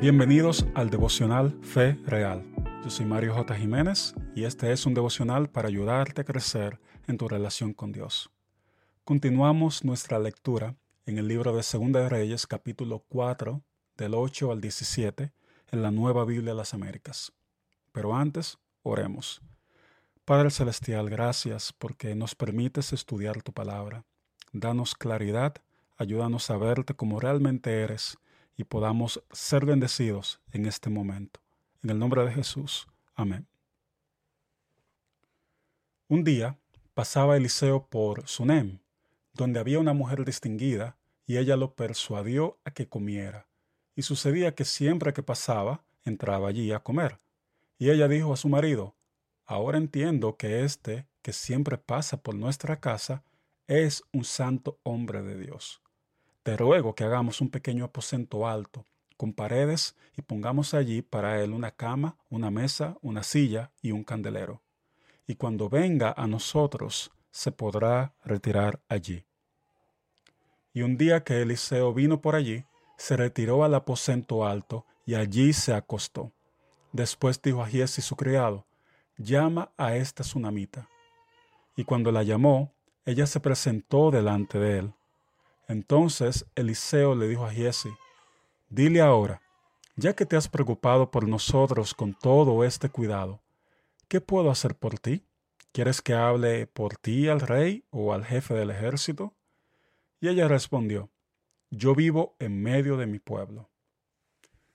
Bienvenidos al devocional Fe Real. Yo soy Mario J. Jiménez y este es un devocional para ayudarte a crecer en tu relación con Dios. Continuamos nuestra lectura en el libro de Segunda de Reyes, capítulo 4, del 8 al 17, en la Nueva Biblia de las Américas. Pero antes, oremos. Padre Celestial, gracias porque nos permites estudiar tu palabra. Danos claridad, ayúdanos a verte como realmente eres y podamos ser bendecidos en este momento. En el nombre de Jesús. Amén. Un día pasaba Eliseo por Sunem, donde había una mujer distinguida, y ella lo persuadió a que comiera. Y sucedía que siempre que pasaba, entraba allí a comer. Y ella dijo a su marido, Ahora entiendo que este, que siempre pasa por nuestra casa, es un santo hombre de Dios. Te ruego que hagamos un pequeño aposento alto, con paredes, y pongamos allí para él una cama, una mesa, una silla y un candelero. Y cuando venga a nosotros, se podrá retirar allí. Y un día que Eliseo vino por allí, se retiró al aposento alto y allí se acostó. Después dijo a Giesi su criado, llama a esta tsunamita. Y cuando la llamó, ella se presentó delante de él. Entonces Eliseo le dijo a Giesi, dile ahora, ya que te has preocupado por nosotros con todo este cuidado, ¿qué puedo hacer por ti? ¿Quieres que hable por ti al rey o al jefe del ejército? Y ella respondió, yo vivo en medio de mi pueblo.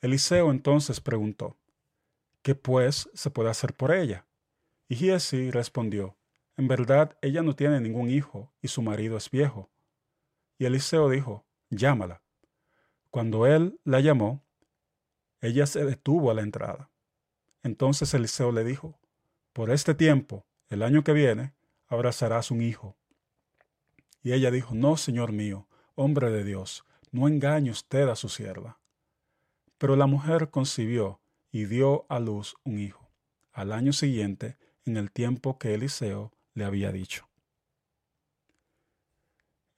Eliseo entonces preguntó, ¿qué pues se puede hacer por ella? Y Giesi respondió, en verdad ella no tiene ningún hijo y su marido es viejo y Eliseo dijo, llámala. Cuando él la llamó, ella se detuvo a la entrada. Entonces Eliseo le dijo, por este tiempo, el año que viene, abrazarás un hijo. Y ella dijo, no, señor mío, hombre de Dios, no engañe usted a su sierva. Pero la mujer concibió y dio a luz un hijo, al año siguiente, en el tiempo que Eliseo le había dicho.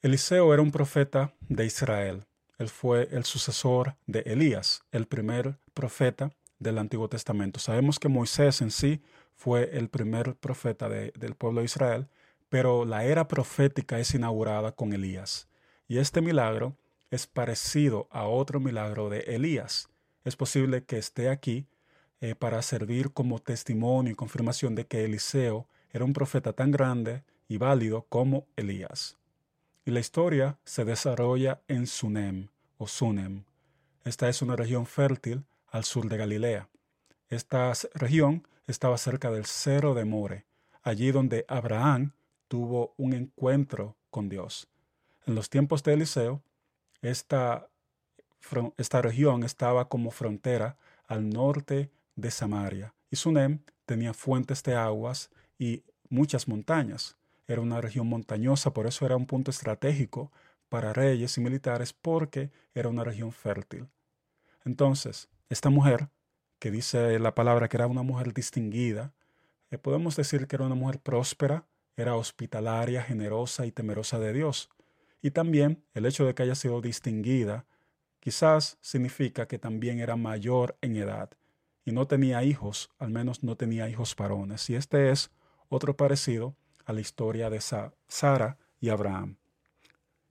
Eliseo era un profeta de Israel. Él fue el sucesor de Elías, el primer profeta del Antiguo Testamento. Sabemos que Moisés en sí fue el primer profeta del pueblo de Israel, pero la era profética es inaugurada con Elías. Y este milagro es parecido a otro milagro de Elías. Es posible que esté aquí eh, para servir como testimonio y confirmación de que Eliseo era un profeta tan grande y válido como Elías. Y la historia se desarrolla en Sunem o Sunem. Esta es una región fértil al sur de Galilea. Esta región estaba cerca del Cero de More, allí donde Abraham tuvo un encuentro con Dios. En los tiempos de Eliseo, esta, esta región estaba como frontera al norte de Samaria, y Sunem tenía fuentes de aguas y muchas montañas. Era una región montañosa, por eso era un punto estratégico para reyes y militares, porque era una región fértil. Entonces, esta mujer, que dice la palabra que era una mujer distinguida, eh, podemos decir que era una mujer próspera, era hospitalaria, generosa y temerosa de Dios. Y también el hecho de que haya sido distinguida quizás significa que también era mayor en edad y no tenía hijos, al menos no tenía hijos varones. Y este es otro parecido a la historia de Sara y Abraham.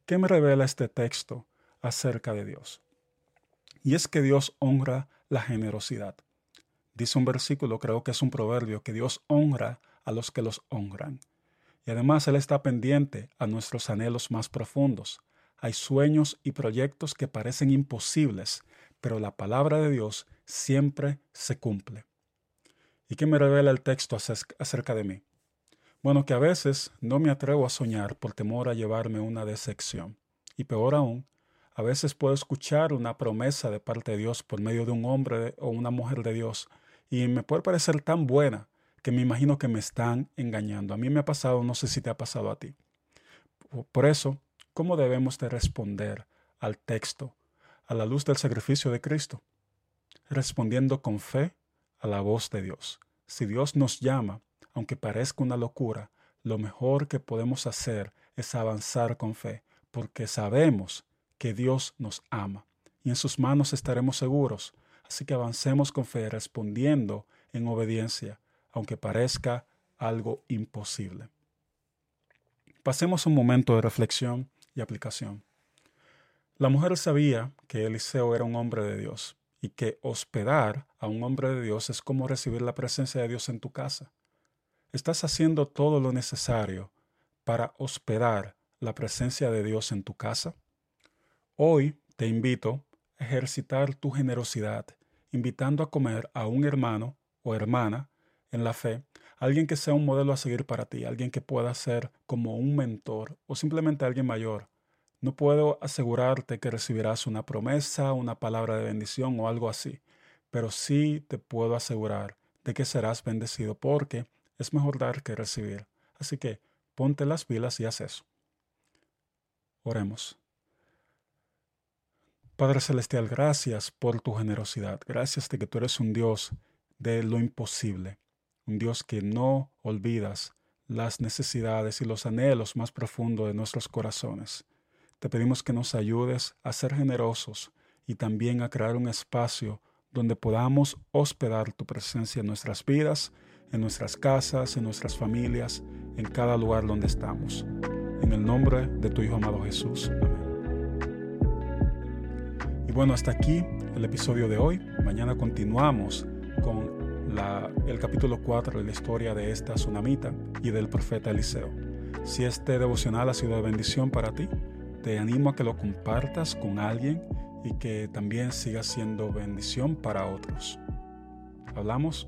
¿Qué me revela este texto acerca de Dios? Y es que Dios honra la generosidad. Dice un versículo, creo que es un proverbio, que Dios honra a los que los honran. Y además Él está pendiente a nuestros anhelos más profundos. Hay sueños y proyectos que parecen imposibles, pero la palabra de Dios siempre se cumple. ¿Y qué me revela el texto acerca de mí? Bueno, que a veces no me atrevo a soñar por temor a llevarme una decepción. Y peor aún, a veces puedo escuchar una promesa de parte de Dios por medio de un hombre o una mujer de Dios y me puede parecer tan buena que me imagino que me están engañando. A mí me ha pasado, no sé si te ha pasado a ti. Por eso, ¿cómo debemos de responder al texto a la luz del sacrificio de Cristo? Respondiendo con fe a la voz de Dios. Si Dios nos llama, aunque parezca una locura, lo mejor que podemos hacer es avanzar con fe, porque sabemos que Dios nos ama y en sus manos estaremos seguros. Así que avancemos con fe respondiendo en obediencia, aunque parezca algo imposible. Pasemos un momento de reflexión y aplicación. La mujer sabía que Eliseo era un hombre de Dios y que hospedar a un hombre de Dios es como recibir la presencia de Dios en tu casa. Estás haciendo todo lo necesario para hospedar la presencia de Dios en tu casa. Hoy te invito a ejercitar tu generosidad, invitando a comer a un hermano o hermana en la fe, alguien que sea un modelo a seguir para ti, alguien que pueda ser como un mentor o simplemente alguien mayor. No puedo asegurarte que recibirás una promesa, una palabra de bendición o algo así, pero sí te puedo asegurar de que serás bendecido porque es mejor dar que recibir. Así que ponte las pilas y haz eso. Oremos. Padre Celestial, gracias por tu generosidad. Gracias de que tú eres un Dios de lo imposible, un Dios que no olvidas las necesidades y los anhelos más profundos de nuestros corazones. Te pedimos que nos ayudes a ser generosos y también a crear un espacio donde podamos hospedar tu presencia en nuestras vidas, en nuestras casas, en nuestras familias, en cada lugar donde estamos. En el nombre de tu Hijo amado Jesús. Amén. Y bueno, hasta aquí el episodio de hoy. Mañana continuamos con el capítulo 4 de la historia de esta tsunamita y del profeta Eliseo. Si este devocional ha sido de bendición para ti, te animo a que lo compartas con alguien y que también siga siendo bendición para otros. Hablamos